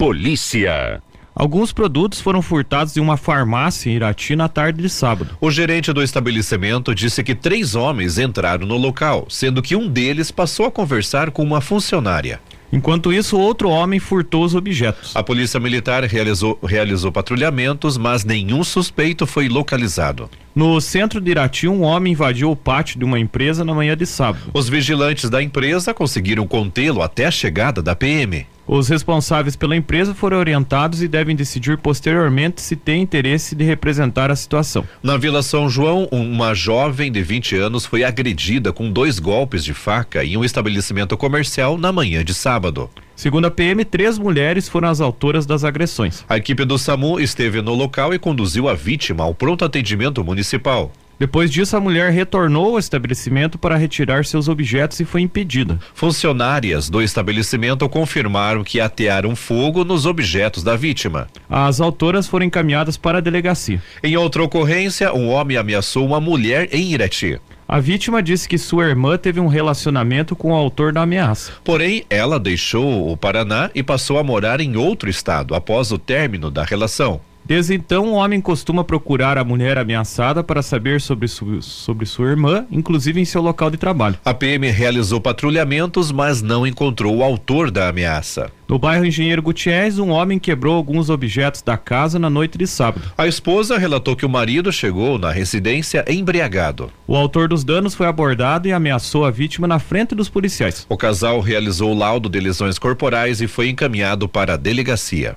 Polícia. Alguns produtos foram furtados em uma farmácia em Irati na tarde de sábado. O gerente do estabelecimento disse que três homens entraram no local, sendo que um deles passou a conversar com uma funcionária. Enquanto isso, outro homem furtou os objetos. A polícia militar realizou, realizou patrulhamentos, mas nenhum suspeito foi localizado. No centro de Irati, um homem invadiu o pátio de uma empresa na manhã de sábado. Os vigilantes da empresa conseguiram contê-lo até a chegada da PM. Os responsáveis pela empresa foram orientados e devem decidir posteriormente se tem interesse de representar a situação. Na Vila São João, uma jovem de 20 anos foi agredida com dois golpes de faca em um estabelecimento comercial na manhã de sábado. Segundo a PM, três mulheres foram as autoras das agressões. A equipe do SAMU esteve no local e conduziu a vítima ao pronto atendimento municipal. Depois disso, a mulher retornou ao estabelecimento para retirar seus objetos e foi impedida. Funcionárias do estabelecimento confirmaram que atearam fogo nos objetos da vítima. As autoras foram encaminhadas para a delegacia. Em outra ocorrência, um homem ameaçou uma mulher em Irati. A vítima disse que sua irmã teve um relacionamento com o autor da ameaça. Porém, ela deixou o Paraná e passou a morar em outro estado após o término da relação. Desde então, o homem costuma procurar a mulher ameaçada para saber sobre, su sobre sua irmã, inclusive em seu local de trabalho. A PM realizou patrulhamentos, mas não encontrou o autor da ameaça. No bairro Engenheiro Gutierrez, um homem quebrou alguns objetos da casa na noite de sábado. A esposa relatou que o marido chegou na residência embriagado. O autor dos danos foi abordado e ameaçou a vítima na frente dos policiais. O casal realizou laudo de lesões corporais e foi encaminhado para a delegacia.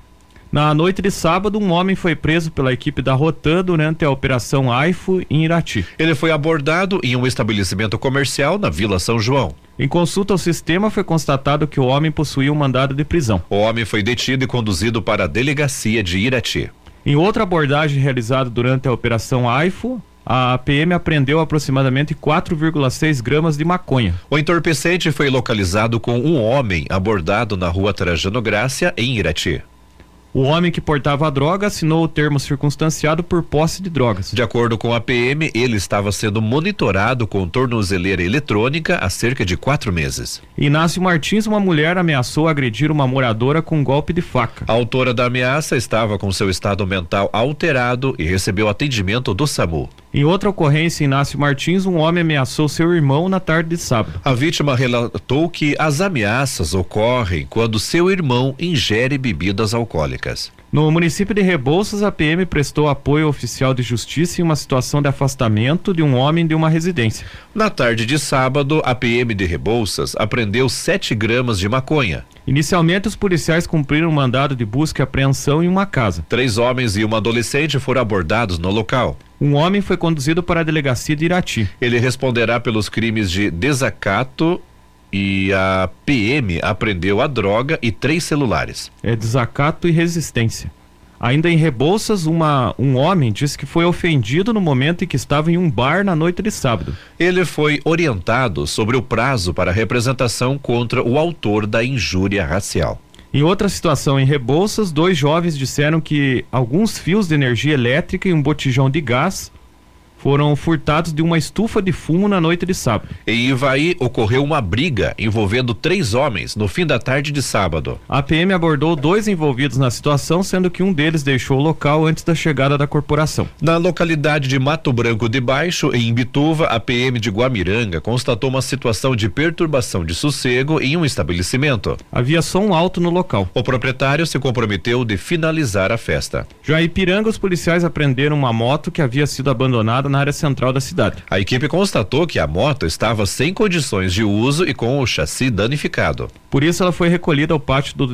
Na noite de sábado, um homem foi preso pela equipe da Rotan durante a operação AIFO em Irati. Ele foi abordado em um estabelecimento comercial na Vila São João. Em consulta ao sistema, foi constatado que o homem possuía um mandado de prisão. O homem foi detido e conduzido para a delegacia de Irati. Em outra abordagem realizada durante a operação AIFO, a PM apreendeu aproximadamente 4,6 gramas de maconha. O entorpecente foi localizado com um homem abordado na rua Trajano Grácia, em Irati. O homem que portava a droga assinou o termo circunstanciado por posse de drogas. De acordo com a PM, ele estava sendo monitorado com tornozeleira eletrônica há cerca de quatro meses. Inácio Martins, uma mulher, ameaçou agredir uma moradora com um golpe de faca. A autora da ameaça estava com seu estado mental alterado e recebeu atendimento do SAMU. Em outra ocorrência, Inácio Martins, um homem ameaçou seu irmão na tarde de sábado. A vítima relatou que as ameaças ocorrem quando seu irmão ingere bebidas alcoólicas. No município de Rebouças, a PM prestou apoio oficial de justiça em uma situação de afastamento de um homem de uma residência. Na tarde de sábado, a PM de Rebouças apreendeu 7 gramas de maconha. Inicialmente, os policiais cumpriram um mandado de busca e apreensão em uma casa. Três homens e uma adolescente foram abordados no local. Um homem foi conduzido para a delegacia de Irati. Ele responderá pelos crimes de desacato e a PM apreendeu a droga e três celulares. É desacato e resistência. Ainda em Rebouças, uma, um homem disse que foi ofendido no momento em que estava em um bar na noite de sábado. Ele foi orientado sobre o prazo para representação contra o autor da injúria racial. Em outra situação em Rebouças, dois jovens disseram que alguns fios de energia elétrica e um botijão de gás foram furtados de uma estufa de fumo na noite de sábado. Em Ivaí ocorreu uma briga envolvendo três homens no fim da tarde de sábado. A PM abordou dois envolvidos na situação, sendo que um deles deixou o local antes da chegada da corporação. Na localidade de Mato Branco de Baixo, em Imbituva, a PM de Guamiranga constatou uma situação de perturbação de sossego em um estabelecimento. Havia som alto no local. O proprietário se comprometeu de finalizar a festa. Já em Ipiranga, os policiais apreenderam uma moto que havia sido abandonada na área central da cidade. A equipe constatou que a moto estava sem condições de uso e com o chassi danificado. Por isso, ela foi recolhida ao pátio do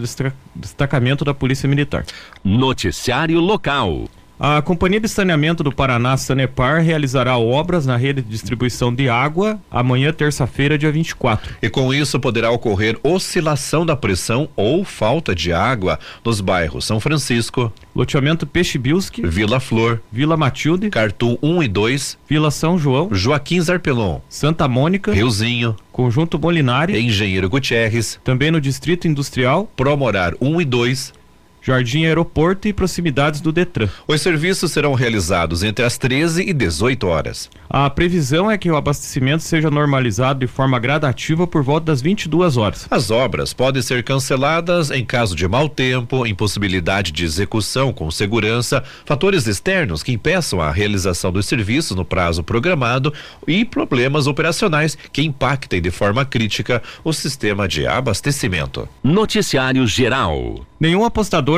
destacamento da Polícia Militar. Noticiário local. A Companhia de Saneamento do Paraná, Sanepar, realizará obras na rede de distribuição de água amanhã, terça-feira, dia 24. E com isso poderá ocorrer oscilação da pressão ou falta de água nos bairros São Francisco, Loteamento Peixe Bilski, Vila Flor, Vila Matilde, Cartum 1 e 2, Vila São João, Joaquim Zarpelon, Santa Mônica, Riozinho, Conjunto Molinari, Engenheiro Gutierrez, também no Distrito Industrial, Promorar 1 e 2, Jardim Aeroporto e proximidades do Detran. Os serviços serão realizados entre as 13 e 18 horas. A previsão é que o abastecimento seja normalizado de forma gradativa por volta das 22 horas. As obras podem ser canceladas em caso de mau tempo, impossibilidade de execução com segurança, fatores externos que impeçam a realização dos serviços no prazo programado e problemas operacionais que impactem de forma crítica o sistema de abastecimento. Noticiário Geral. Nenhum apostador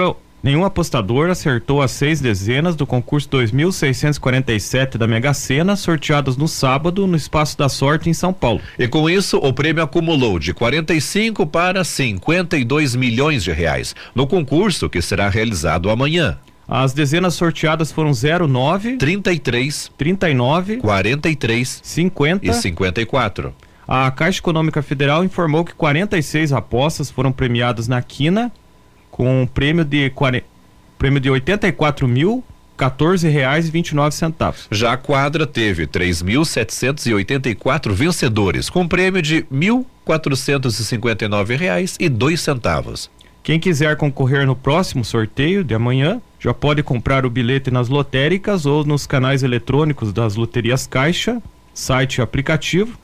Nenhum apostador acertou as seis dezenas do concurso 2647 da Mega Sena, sorteados no sábado no Espaço da Sorte em São Paulo. E com isso, o prêmio acumulou de 45 para 52 milhões de reais no concurso que será realizado amanhã. As dezenas sorteadas foram 09, 33, 39, 43 50 e 54. A Caixa Econômica Federal informou que 46 apostas foram premiadas na quina com um prêmio de 40, prêmio de 84 mil R$ reais e 29 centavos. Já a quadra teve 3.784 vencedores, com prêmio de 1.459 reais e dois centavos. Quem quiser concorrer no próximo sorteio de amanhã, já pode comprar o bilhete nas lotéricas ou nos canais eletrônicos das loterias Caixa, site e aplicativo,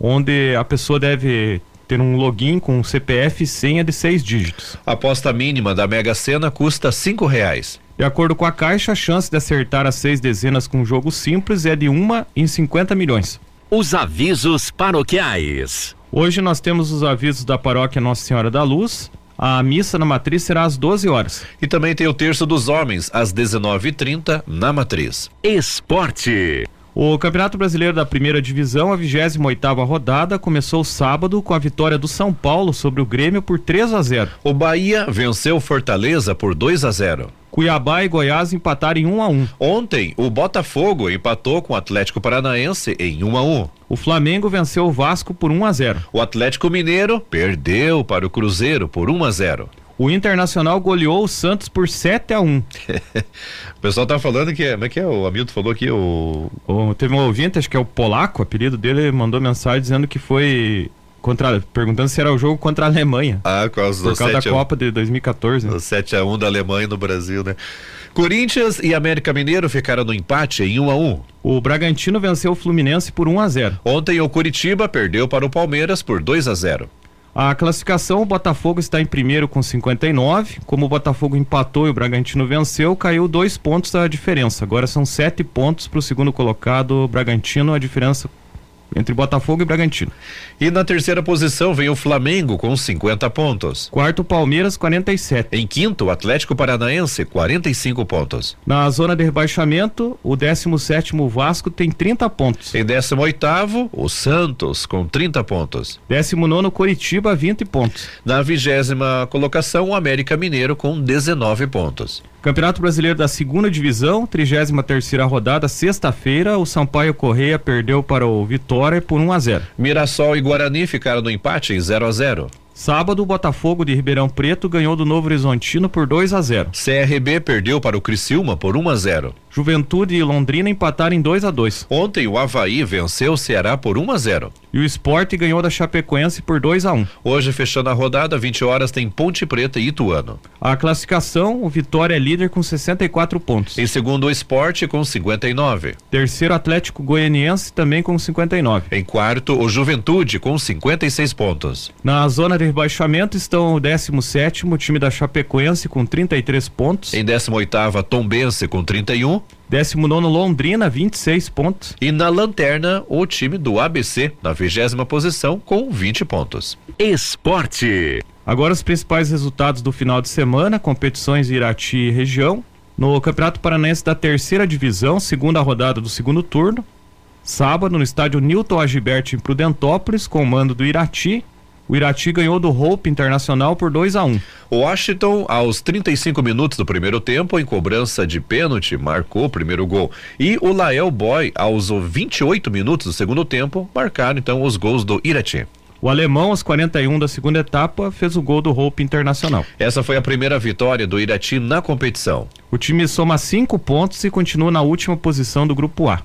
onde a pessoa deve ter um login com CPF e senha de seis dígitos. A aposta mínima da Mega Sena custa cinco reais. De acordo com a Caixa, a chance de acertar as seis dezenas com um jogo simples é de uma em 50 milhões. Os avisos paroquiais. Hoje nós temos os avisos da paróquia Nossa Senhora da Luz. A missa na matriz será às 12 horas. E também tem o terço dos homens às 19h30 na matriz. Esporte. O Campeonato Brasileiro da Primeira Divisão, a 28ª rodada, começou sábado com a vitória do São Paulo sobre o Grêmio por 3 a 0. O Bahia venceu Fortaleza por 2 a 0. Cuiabá e Goiás empataram em 1 a 1. Ontem, o Botafogo empatou com o Atlético Paranaense em 1 a 1. O Flamengo venceu o Vasco por 1 a 0. O Atlético Mineiro perdeu para o Cruzeiro por 1 a 0. O Internacional goleou o Santos por 7 a 1. o pessoal tá falando que é, como é que é? O Hamilton falou que o... o teve um ouvinte, acho que é o Polaco, o apelido dele, mandou mensagem dizendo que foi contra, perguntando se era o jogo contra a Alemanha. Ah, por causa, por causa da Copa de 2014. O 7 a 1 da Alemanha no Brasil, né? Corinthians e América Mineiro ficaram no empate em 1 a 1. O Bragantino venceu o Fluminense por 1 a 0. Ontem o Curitiba perdeu para o Palmeiras por 2 a 0. A classificação, o Botafogo está em primeiro com 59. Como o Botafogo empatou e o Bragantino venceu, caiu dois pontos a diferença. Agora são sete pontos para o segundo colocado, Bragantino. A diferença entre Botafogo e Bragantino. E na terceira posição vem o Flamengo com 50 pontos. Quarto, Palmeiras, 47. Em quinto, o Atlético Paranaense, 45 pontos. Na zona de rebaixamento, o 17 Vasco tem 30 pontos. Em 18 o Santos com 30 pontos. 19 Coritiba, 20 pontos. Na vigésima colocação, o América Mineiro com 19 pontos. Campeonato Brasileiro da Segunda Divisão, 33 terceira rodada, sexta-feira, o Sampaio Correia perdeu para o Vitória por 1 a 0. Mirassol e Guarani ficaram no empate em 0 a 0. Sábado, o Botafogo de Ribeirão Preto ganhou do Novo Horizontino por 2 a 0. CRB perdeu para o Criciúma por 1 a 0. Juventude e Londrina empataram em 2 a 2. Ontem o Havaí venceu o Ceará por 1 a 0. E o Esporte ganhou da Chapecoense por 2 a 1. Hoje, fechando a rodada, 20 horas, tem Ponte Preta e Ituano. A classificação, o Vitória é líder com 64 pontos. Em segundo, o Esporte com 59. Terceiro, Atlético Goianiense também com 59. Em quarto, o Juventude com 56 pontos. Na zona de rebaixamento estão o 17 o time da Chapecoense com 33 pontos. Em 18 a Tombense com 31. 19 Londrina, 26 pontos. E na lanterna, o time do ABC, na vigésima posição, com 20 pontos. Esporte. Agora os principais resultados do final de semana, competições Irati e região. No Campeonato Paranaense da terceira divisão, segunda rodada do segundo turno. Sábado, no estádio Newton Agibert em Prudentópolis, com o mando do Irati, o Irati ganhou do Hope Internacional por 2 a 1. Um. O Washington, aos 35 minutos do primeiro tempo, em cobrança de pênalti, marcou o primeiro gol. E o Lael Boy, aos 28 minutos do segundo tempo, marcaram então os gols do Irati. O alemão, aos 41 da segunda etapa, fez o gol do Hope Internacional. Essa foi a primeira vitória do Irati na competição. O time soma cinco pontos e continua na última posição do grupo A.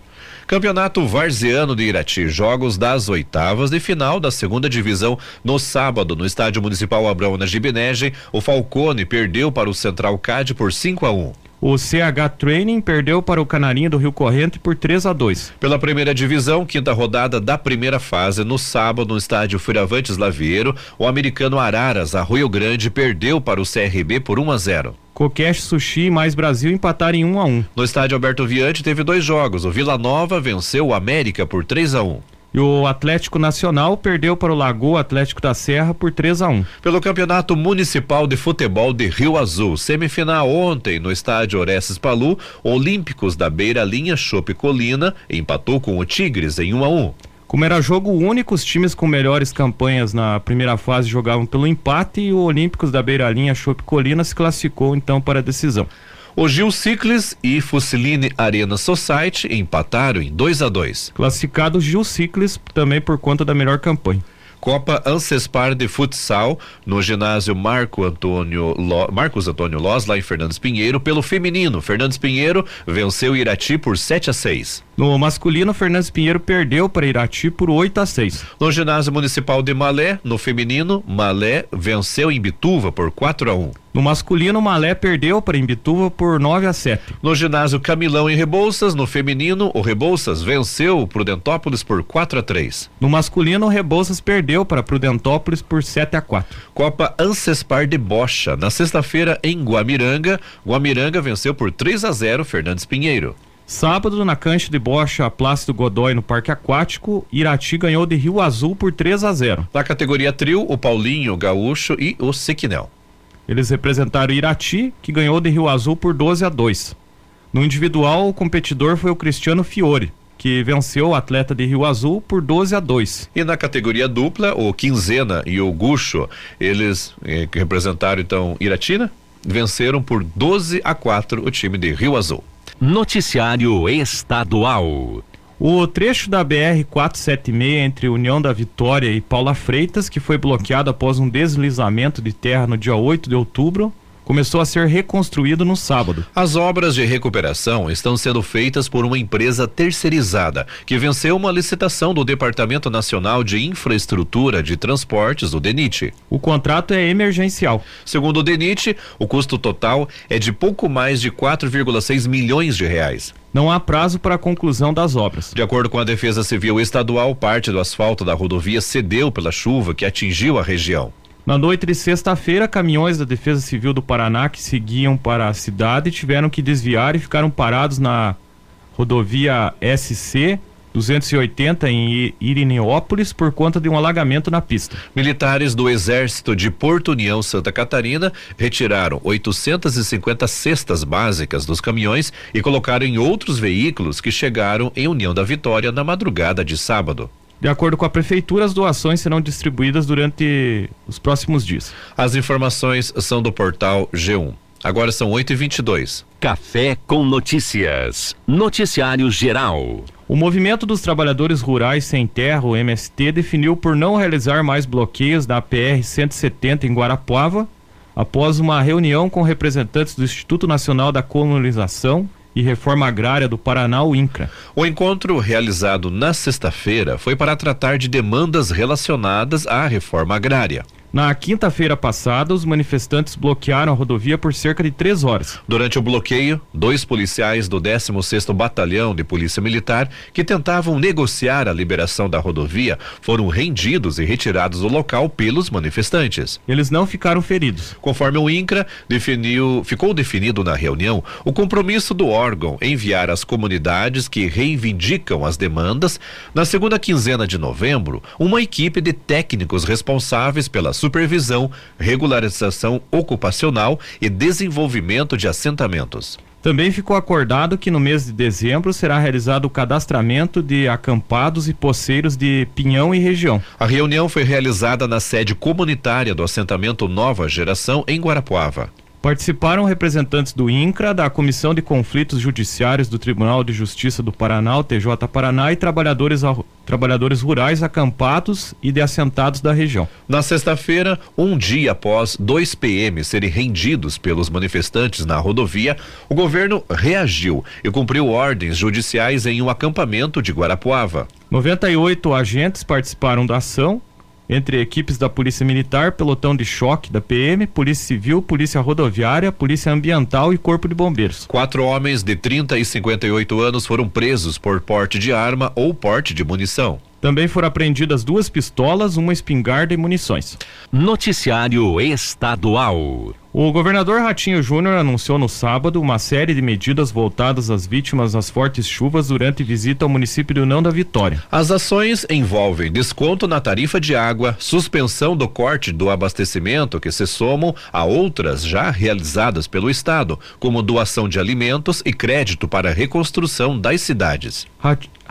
Campeonato Varziano de Irati, jogos das oitavas de final da segunda divisão no sábado no Estádio Municipal Abrão na Gibinege, o Falcone perdeu para o Central CAD por 5 a 1. O CH Training perdeu para o Canarinho do Rio Corrente por 3 a 2. Pela primeira divisão, quinta rodada da primeira fase, no sábado, no estádio Firavantes Lavieiro, o americano Araras, Arroio Grande, perdeu para o CRB por 1 a 0. Kokesh Sushi e Mais Brasil empataram em 1 a 1. No estádio Alberto Viante teve dois jogos. O Vila Nova venceu o América por 3 a 1. E o Atlético Nacional perdeu para o Lagoa Atlético da Serra por 3 a 1. Pelo Campeonato Municipal de Futebol de Rio Azul, semifinal ontem no estádio Orestes Palu, Olímpicos da Beira Linha Chope Colina empatou com o Tigres em 1 a 1. Como era jogo único, os times com melhores campanhas na primeira fase jogavam pelo empate e o Olímpicos da Beira Linha Chope Colina se classificou então para a decisão. O Gil Ciclis e Fusiline Arena Society empataram em 2 a 2. Classificado Gil Ciclis também por conta da melhor campanha. Copa Ancespar de Futsal no ginásio Marco Antônio Marcos Antônio Loz, lá em Fernandes Pinheiro, pelo feminino. Fernandes Pinheiro venceu Irati por 7 a 6. No masculino, Fernandes Pinheiro perdeu para Irati por 8 a 6. No ginásio municipal de Malé, no feminino, Malé venceu em Bituva por 4 a 1. No masculino, Malé perdeu para Imbituva por 9 a 7. No ginásio Camilão em Rebouças, no feminino, o Rebouças venceu o Prudentópolis por 4 a 3. No masculino, o Rebouças perdeu para Prudentópolis por 7 a 4. Copa Ancespar de Bocha, na sexta-feira em Guamiranga, Guamiranga venceu por 3 a 0 Fernandes Pinheiro. Sábado, na cancha de bocha Plácido Godói no Parque Aquático, Irati ganhou de Rio Azul por 3 a 0. Na categoria trio, o Paulinho, o Gaúcho e o Sequinel. Eles representaram Irati, que ganhou de Rio Azul por 12 a 2. No individual, o competidor foi o Cristiano Fiore, que venceu o atleta de Rio Azul por 12 a 2. E na categoria dupla, o Quinzena e o Gucho, eles eh, representaram então Iratina, venceram por 12 a 4 o time de Rio Azul. Noticiário Estadual. O trecho da BR 476 entre União da Vitória e Paula Freitas, que foi bloqueado após um deslizamento de terra no dia 8 de outubro, começou a ser reconstruído no sábado. As obras de recuperação estão sendo feitas por uma empresa terceirizada que venceu uma licitação do Departamento Nacional de Infraestrutura de Transportes, o DENIT. O contrato é emergencial. Segundo o DENIT, o custo total é de pouco mais de 4,6 milhões de reais. Não há prazo para a conclusão das obras. De acordo com a Defesa Civil Estadual, parte do asfalto da rodovia cedeu pela chuva que atingiu a região. Na noite de sexta-feira, caminhões da Defesa Civil do Paraná que seguiam para a cidade tiveram que desviar e ficaram parados na rodovia SC 280 em Irineópolis por conta de um alagamento na pista. Militares do Exército de Porto União Santa Catarina retiraram 850 cestas básicas dos caminhões e colocaram em outros veículos que chegaram em União da Vitória na madrugada de sábado. De acordo com a prefeitura, as doações serão distribuídas durante os próximos dias. As informações são do portal G1. Agora são 8 e 22 Café com notícias. Noticiário Geral. O Movimento dos Trabalhadores Rurais Sem Terra, o MST, definiu por não realizar mais bloqueios na PR 170 em Guarapuava, após uma reunião com representantes do Instituto Nacional da Colonização, e Reforma Agrária do Paraná, o INCRA. O encontro realizado na sexta-feira foi para tratar de demandas relacionadas à reforma agrária. Na quinta-feira passada, os manifestantes bloquearam a rodovia por cerca de três horas. Durante o bloqueio, dois policiais do 16º Batalhão de Polícia Militar que tentavam negociar a liberação da rodovia foram rendidos e retirados do local pelos manifestantes. Eles não ficaram feridos. Conforme o INCRA definiu, ficou definido na reunião o compromisso do órgão enviar às comunidades que reivindicam as demandas, na segunda quinzena de novembro, uma equipe de técnicos responsáveis pela supervisão, regularização ocupacional e desenvolvimento de assentamentos. Também ficou acordado que no mês de dezembro será realizado o cadastramento de acampados e poceiros de Pinhão e região. A reunião foi realizada na sede comunitária do assentamento Nova Geração, em Guarapuava. Participaram representantes do INCRA, da Comissão de Conflitos Judiciários do Tribunal de Justiça do Paraná, TJ Paraná, e trabalhadores, trabalhadores rurais acampados e de assentados da região. Na sexta-feira, um dia após dois PM serem rendidos pelos manifestantes na rodovia, o governo reagiu e cumpriu ordens judiciais em um acampamento de Guarapuava. 98 agentes participaram da ação entre equipes da Polícia Militar, Pelotão de Choque da PM, Polícia Civil, Polícia Rodoviária, Polícia Ambiental e Corpo de Bombeiros. Quatro homens de 30 e 58 anos foram presos por porte de arma ou porte de munição. Também foram apreendidas duas pistolas, uma espingarda e munições. Noticiário Estadual. O governador Ratinho Júnior anunciou no sábado uma série de medidas voltadas às vítimas das fortes chuvas durante visita ao município de União da Vitória. As ações envolvem desconto na tarifa de água, suspensão do corte do abastecimento que se somam a outras já realizadas pelo Estado, como doação de alimentos e crédito para a reconstrução das cidades.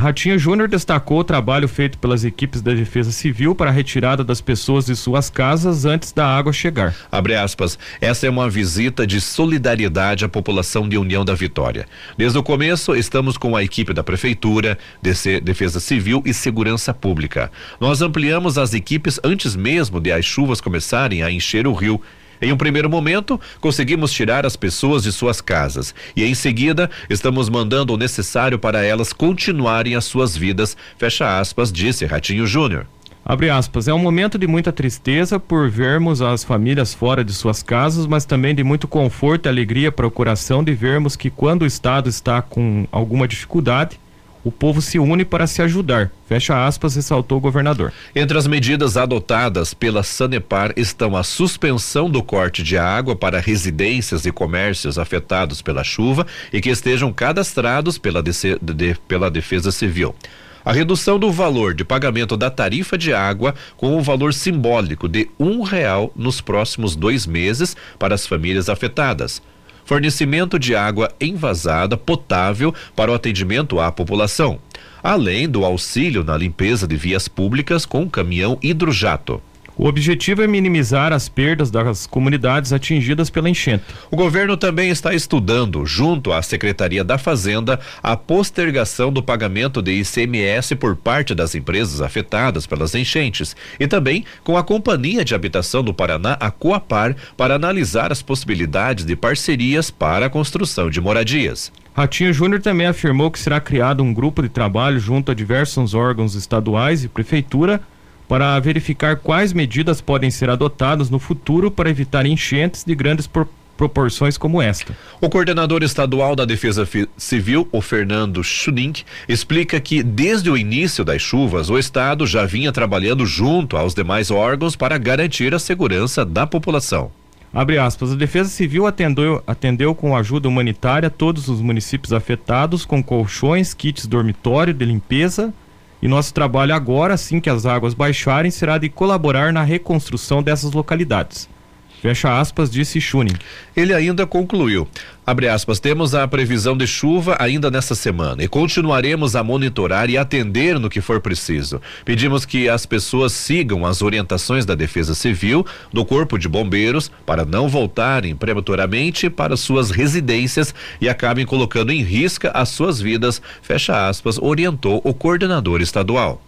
Ratinho Júnior destacou o trabalho feito pelas equipes da Defesa Civil para a retirada das pessoas de suas casas antes da água chegar. Abre aspas. Essa é uma visita de solidariedade à população de União da Vitória. Desde o começo, estamos com a equipe da Prefeitura, Defesa Civil e Segurança Pública. Nós ampliamos as equipes antes mesmo de as chuvas começarem a encher o rio em um primeiro momento, conseguimos tirar as pessoas de suas casas e em seguida estamos mandando o necessário para elas continuarem as suas vidas, fecha aspas, disse Ratinho Júnior. Abre aspas, é um momento de muita tristeza por vermos as famílias fora de suas casas, mas também de muito conforto e alegria para o coração de vermos que quando o Estado está com alguma dificuldade, o povo se une para se ajudar. Fecha aspas, ressaltou o governador. Entre as medidas adotadas pela Sanepar estão a suspensão do corte de água para residências e comércios afetados pela chuva e que estejam cadastrados pela, de, pela Defesa Civil. A redução do valor de pagamento da tarifa de água com o um valor simbólico de um real nos próximos dois meses para as famílias afetadas fornecimento de água envasada potável para o atendimento à população, além do auxílio na limpeza de vias públicas com caminhão hidrojato. O objetivo é minimizar as perdas das comunidades atingidas pela enchente. O governo também está estudando, junto à Secretaria da Fazenda, a postergação do pagamento de ICMS por parte das empresas afetadas pelas enchentes e também com a Companhia de Habitação do Paraná, a Coapar, para analisar as possibilidades de parcerias para a construção de moradias. Ratinho Júnior também afirmou que será criado um grupo de trabalho junto a diversos órgãos estaduais e prefeitura para verificar quais medidas podem ser adotadas no futuro para evitar enchentes de grandes proporções proporções como esta. O coordenador estadual da Defesa Civil, o Fernando Schunink, explica que desde o início das chuvas, o estado já vinha trabalhando junto aos demais órgãos para garantir a segurança da população. Abre aspas, a Defesa Civil atendeu, atendeu com ajuda humanitária todos os municípios afetados com colchões, kits dormitório de limpeza, e nosso trabalho agora, assim que as águas baixarem, será de colaborar na reconstrução dessas localidades. Fecha aspas, disse Schuning. Ele ainda concluiu. Abre aspas, temos a previsão de chuva ainda nesta semana e continuaremos a monitorar e atender no que for preciso. Pedimos que as pessoas sigam as orientações da Defesa Civil, do Corpo de Bombeiros, para não voltarem prematuramente para suas residências e acabem colocando em risco as suas vidas. Fecha aspas, orientou o coordenador estadual.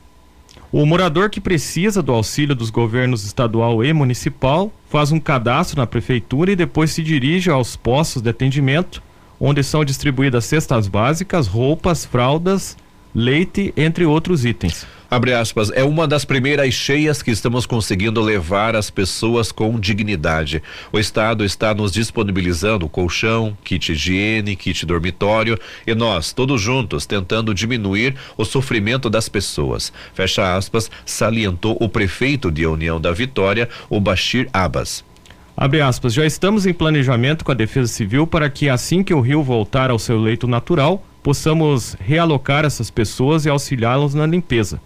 O morador que precisa do auxílio dos governos estadual e municipal faz um cadastro na prefeitura e depois se dirige aos postos de atendimento, onde são distribuídas cestas básicas, roupas, fraldas, leite, entre outros itens. Abre aspas, é uma das primeiras cheias que estamos conseguindo levar as pessoas com dignidade. O Estado está nos disponibilizando colchão, kit higiene, kit dormitório e nós, todos juntos, tentando diminuir o sofrimento das pessoas. Fecha aspas, salientou o prefeito de União da Vitória, o Bashir Abbas. Abre aspas, já estamos em planejamento com a Defesa Civil para que assim que o rio voltar ao seu leito natural, possamos realocar essas pessoas e auxiliá-las na limpeza.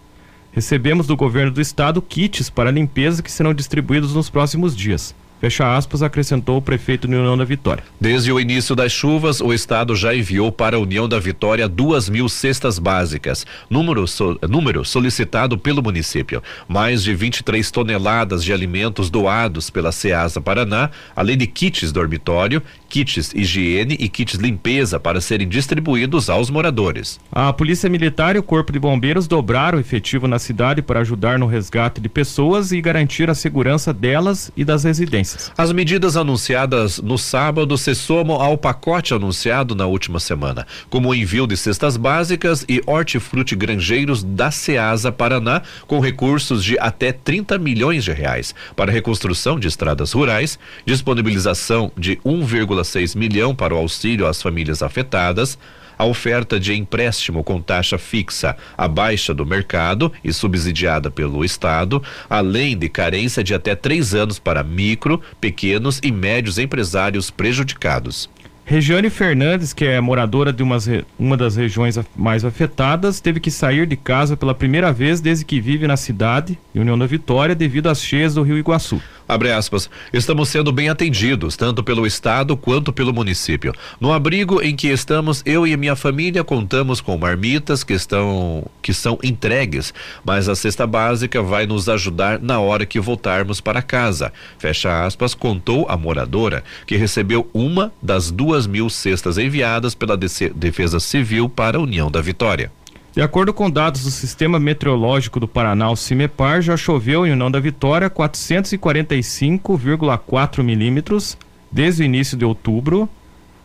Recebemos do governo do estado kits para limpeza que serão distribuídos nos próximos dias. Fecha aspas, acrescentou o prefeito de União da Vitória. Desde o início das chuvas, o estado já enviou para a União da Vitória duas mil cestas básicas, número, so, número solicitado pelo município. Mais de 23 toneladas de alimentos doados pela Ceasa Paraná, além de kits dormitório, kits higiene e kits limpeza para serem distribuídos aos moradores. A Polícia Militar e o Corpo de Bombeiros dobraram o efetivo na cidade para ajudar no resgate de pessoas e garantir a segurança delas e das residências. As medidas anunciadas no sábado se somam ao pacote anunciado na última semana, como o envio de cestas básicas e hortifruti granjeiros da Ceasa Paraná, com recursos de até 30 milhões de reais. Para reconstrução de estradas rurais, disponibilização de 1,6 milhão para o auxílio às famílias afetadas a oferta de empréstimo com taxa fixa abaixo do mercado e subsidiada pelo Estado, além de carência de até três anos para micro, pequenos e médios empresários prejudicados. Regiane Fernandes, que é moradora de uma, uma das regiões mais afetadas, teve que sair de casa pela primeira vez desde que vive na cidade, União da Vitória, devido às cheias do Rio Iguaçu. Abre aspas. Estamos sendo bem atendidos, tanto pelo Estado quanto pelo município. No abrigo em que estamos, eu e minha família contamos com marmitas que estão que são entregues, mas a cesta básica vai nos ajudar na hora que voltarmos para casa. Fecha aspas, contou a moradora, que recebeu uma das duas mil cestas enviadas pela Defesa Civil para a União da Vitória. De acordo com dados do Sistema Meteorológico do Paraná, o CIMEPAR, já choveu em União da Vitória 445,4 milímetros desde o início de outubro,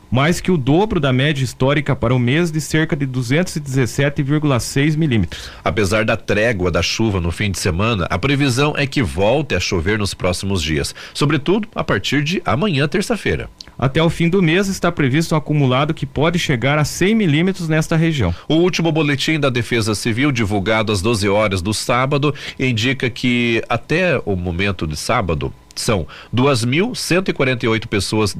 mais que o dobro da média histórica para o mês de cerca de 217,6 milímetros. Apesar da trégua da chuva no fim de semana, a previsão é que volte a chover nos próximos dias, sobretudo a partir de amanhã, terça-feira. Até o fim do mês está previsto um acumulado que pode chegar a 100 milímetros nesta região. O último boletim da Defesa Civil, divulgado às 12 horas do sábado, indica que até o momento de sábado, são 2.148 pessoas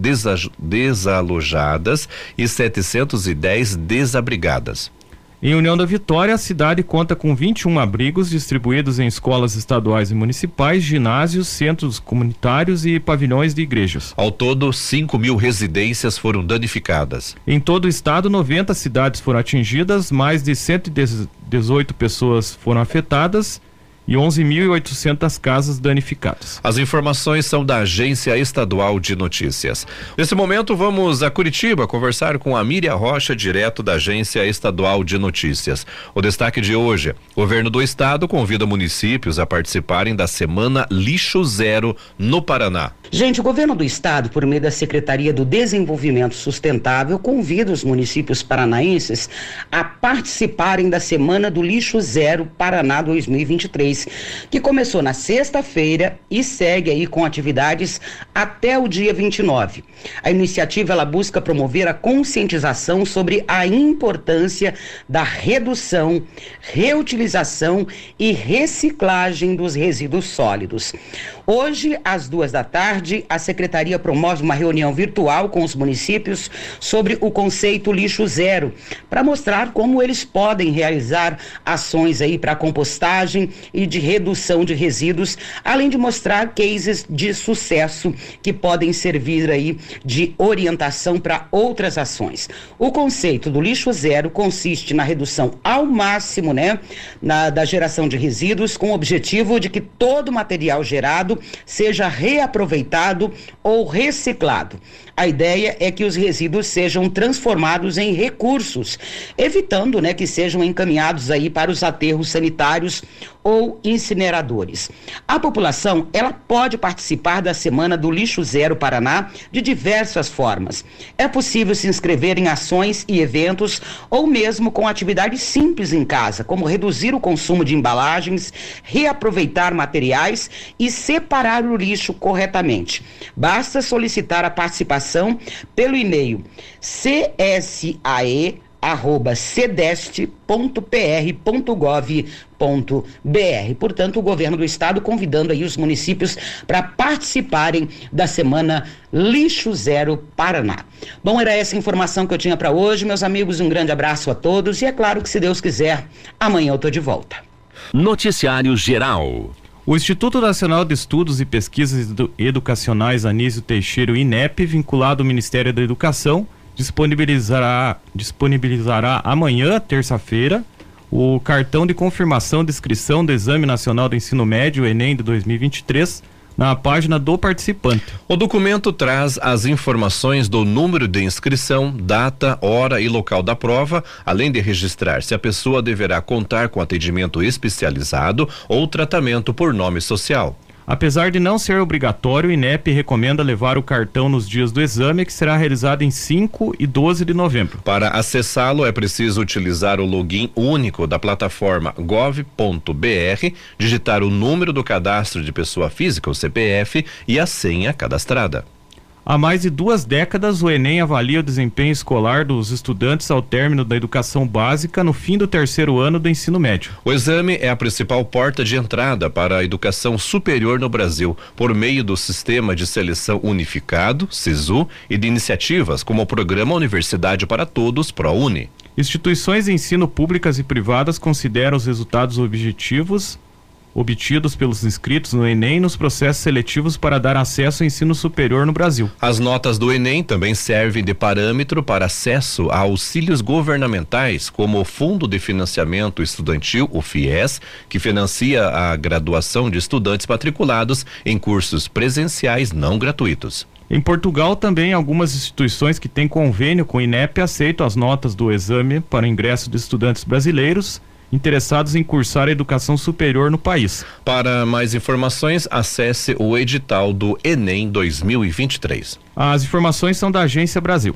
desalojadas e 710 desabrigadas. Em União da Vitória, a cidade conta com 21 abrigos distribuídos em escolas estaduais e municipais, ginásios, centros comunitários e pavilhões de igrejas. Ao todo, 5 mil residências foram danificadas. Em todo o estado, 90 cidades foram atingidas, mais de 118 pessoas foram afetadas e 11.800 casas danificadas. As informações são da Agência Estadual de Notícias. Nesse momento, vamos a Curitiba conversar com a Miriam Rocha, direto da Agência Estadual de Notícias. O destaque de hoje: o governo do estado convida municípios a participarem da Semana Lixo Zero no Paraná. Gente, o governo do estado, por meio da Secretaria do Desenvolvimento Sustentável, convida os municípios paranaenses a participarem da Semana do Lixo Zero Paraná 2023, que começou na sexta-feira e segue aí com atividades até o dia 29. A iniciativa ela busca promover a conscientização sobre a importância da redução, reutilização e reciclagem dos resíduos sólidos. Hoje, às duas da tarde, a Secretaria promove uma reunião virtual com os municípios sobre o conceito lixo zero, para mostrar como eles podem realizar ações aí para compostagem e de redução de resíduos, além de mostrar cases de sucesso que podem servir aí de orientação para outras ações. O conceito do lixo zero consiste na redução ao máximo, né, na, da geração de resíduos, com o objetivo de que todo material gerado seja reaproveitado ou reciclado. A ideia é que os resíduos sejam transformados em recursos, evitando né, que sejam encaminhados aí para os aterros sanitários ou incineradores. A população ela pode participar da Semana do Lixo Zero Paraná de diversas formas. É possível se inscrever em ações e eventos ou mesmo com atividades simples em casa, como reduzir o consumo de embalagens, reaproveitar materiais e separar o lixo corretamente. Basta solicitar a participação pelo e-mail csae cedeste.pr.gov.br. Portanto, o governo do estado convidando aí os municípios para participarem da semana Lixo Zero Paraná. Bom, era essa informação que eu tinha para hoje, meus amigos. Um grande abraço a todos e é claro que se Deus quiser, amanhã eu tô de volta. Noticiário Geral. O Instituto Nacional de Estudos e Pesquisas Educacionais Anísio Teixeira, INEP, vinculado ao Ministério da Educação, disponibilizará, disponibilizará amanhã, terça-feira, o cartão de confirmação de inscrição do Exame Nacional do Ensino Médio, Enem de 2023, na página do participante. O documento traz as informações do número de inscrição, data, hora e local da prova, além de registrar se a pessoa deverá contar com atendimento especializado ou tratamento por nome social. Apesar de não ser obrigatório, o INEP recomenda levar o cartão nos dias do exame, que será realizado em 5 e 12 de novembro. Para acessá-lo, é preciso utilizar o login único da plataforma gov.br, digitar o número do cadastro de pessoa física, o CPF, e a senha cadastrada. Há mais de duas décadas, o Enem avalia o desempenho escolar dos estudantes ao término da educação básica no fim do terceiro ano do ensino médio. O exame é a principal porta de entrada para a educação superior no Brasil, por meio do Sistema de Seleção Unificado, SISU, e de iniciativas como o Programa Universidade para Todos, ProUni. Instituições de ensino públicas e privadas consideram os resultados objetivos obtidos pelos inscritos no Enem nos processos seletivos para dar acesso ao ensino superior no Brasil. As notas do Enem também servem de parâmetro para acesso a auxílios governamentais, como o Fundo de Financiamento Estudantil, o FIES, que financia a graduação de estudantes matriculados em cursos presenciais não gratuitos. Em Portugal, também algumas instituições que têm convênio com o INEP aceitam as notas do exame para ingresso de estudantes brasileiros interessados em cursar a educação superior no país. Para mais informações, acesse o edital do Enem 2023. As informações são da Agência Brasil.